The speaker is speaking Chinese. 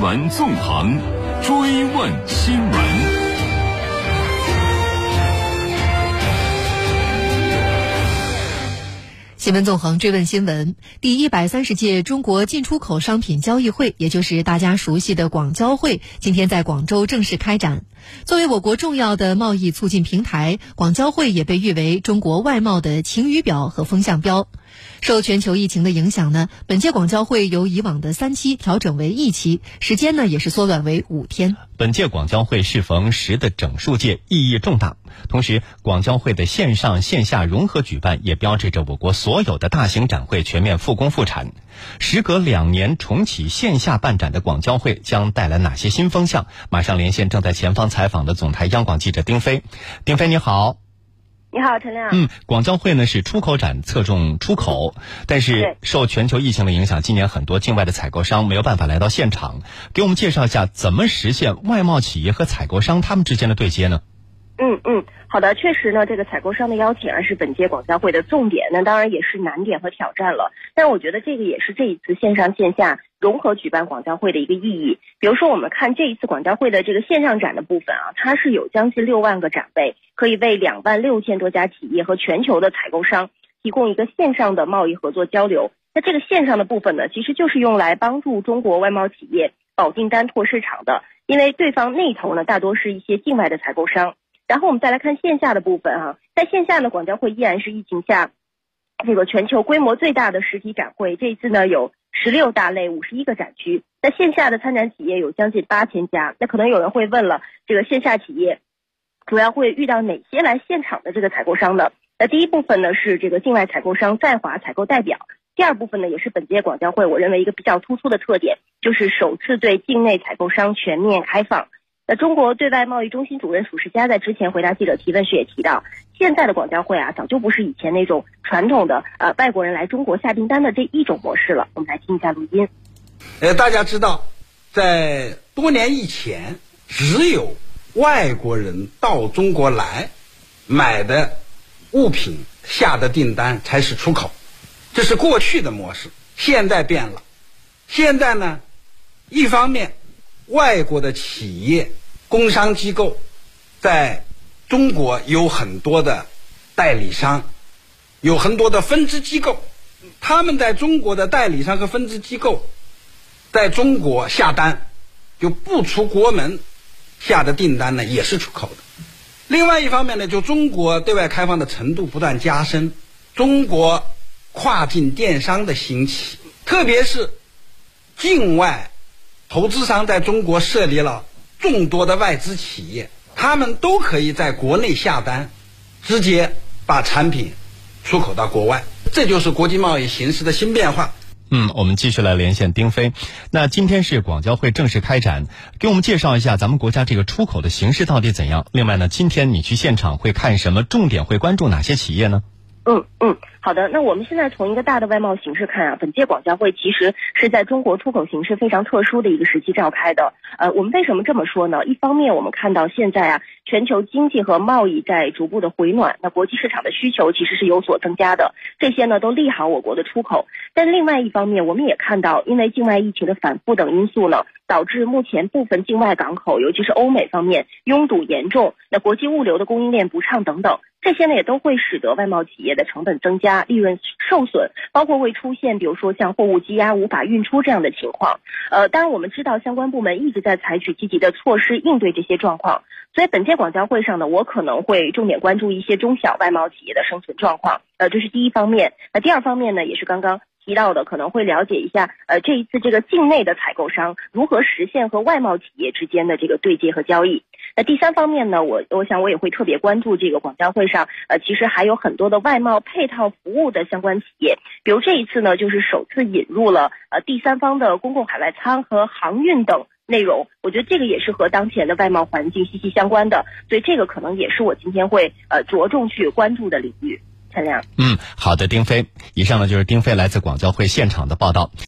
新闻纵横，追问新闻。新闻纵横追问新闻，第一百三十届中国进出口商品交易会，也就是大家熟悉的广交会，今天在广州正式开展。作为我国重要的贸易促进平台，广交会也被誉为中国外贸的晴雨表和风向标。受全球疫情的影响呢，本届广交会由以往的三期调整为一期，时间呢也是缩短为五天。本届广交会适逢十的整数届，意义重大。同时，广交会的线上线下融合举办，也标志着我国所有的大型展会全面复工复产。时隔两年重启线下办展的广交会，将带来哪些新风向？马上连线正在前方采访的总台央广记者丁飞。丁飞，你好。你好，陈亮。嗯，广交会呢是出口展，侧重出口，但是受全球疫情的影响，今年很多境外的采购商没有办法来到现场。给我们介绍一下，怎么实现外贸企业和采购商他们之间的对接呢？嗯嗯，好的，确实呢，这个采购商的邀请啊是本届广交会的重点，那当然也是难点和挑战了。但我觉得这个也是这一次线上线下融合举办广交会的一个意义。比如说，我们看这一次广交会的这个线上展的部分啊，它是有将近六万个展位，可以为两万六千多家企业和全球的采购商提供一个线上的贸易合作交流。那这个线上的部分呢，其实就是用来帮助中国外贸企业保订单、拓市场的，因为对方那头呢，大多是一些境外的采购商。然后我们再来看线下的部分啊，在线下呢，广交会依然是疫情下这个全球规模最大的实体展会。这一次呢，有十六大类、五十一个展区。那线下的参展企业有将近八千家。那可能有人会问了，这个线下企业主要会遇到哪些来现场的这个采购商呢？那第一部分呢是这个境外采购商在华采购代表。第二部分呢也是本届广交会我认为一个比较突出的特点，就是首次对境内采购商全面开放。那中国对外贸易中心主任褚世佳在之前回答记者提问时也提到，现在的广交会啊，早就不是以前那种传统的呃外国人来中国下订单的这一种模式了。我们来听一下录音。呃，大家知道，在多年以前，只有外国人到中国来买的物品下的订单才是出口，这是过去的模式。现在变了，现在呢，一方面外国的企业。工商机构在中国有很多的代理商，有很多的分支机构。他们在中国的代理商和分支机构，在中国下单就不出国门下的订单呢，也是出口的。另外一方面呢，就中国对外开放的程度不断加深，中国跨境电商的兴起，特别是境外投资商在中国设立了。众多的外资企业，他们都可以在国内下单，直接把产品出口到国外，这就是国际贸易形势的新变化。嗯，我们继续来连线丁飞。那今天是广交会正式开展，给我们介绍一下咱们国家这个出口的形势到底怎样？另外呢，今天你去现场会看什么？重点会关注哪些企业呢？嗯嗯。好的，那我们现在从一个大的外贸形势看啊，本届广交会其实是在中国出口形势非常特殊的一个时期召开的。呃，我们为什么这么说呢？一方面，我们看到现在啊，全球经济和贸易在逐步的回暖，那国际市场的需求其实是有所增加的，这些呢都利好我国的出口。但另外一方面，我们也看到，因为境外疫情的反复等因素呢，导致目前部分境外港口，尤其是欧美方面拥堵严重，那国际物流的供应链不畅等等。这些呢也都会使得外贸企业的成本增加，利润受损，包括会出现比如说像货物积压无法运出这样的情况。呃，当然我们知道相关部门一直在采取积极的措施应对这些状况。所以本届广交会上呢，我可能会重点关注一些中小外贸企业的生存状况。呃，这是第一方面。那第二方面呢，也是刚刚。提到的可能会了解一下，呃，这一次这个境内的采购商如何实现和外贸企业之间的这个对接和交易。那第三方面呢，我我想我也会特别关注这个广交会上，呃，其实还有很多的外贸配套服务的相关企业，比如这一次呢，就是首次引入了呃第三方的公共海外仓和航运等内容。我觉得这个也是和当前的外贸环境息息相关的，所以这个可能也是我今天会呃着重去关注的领域。陈亮，嗯，好的，丁飞。以上呢就是丁飞来自广交会现场的报道。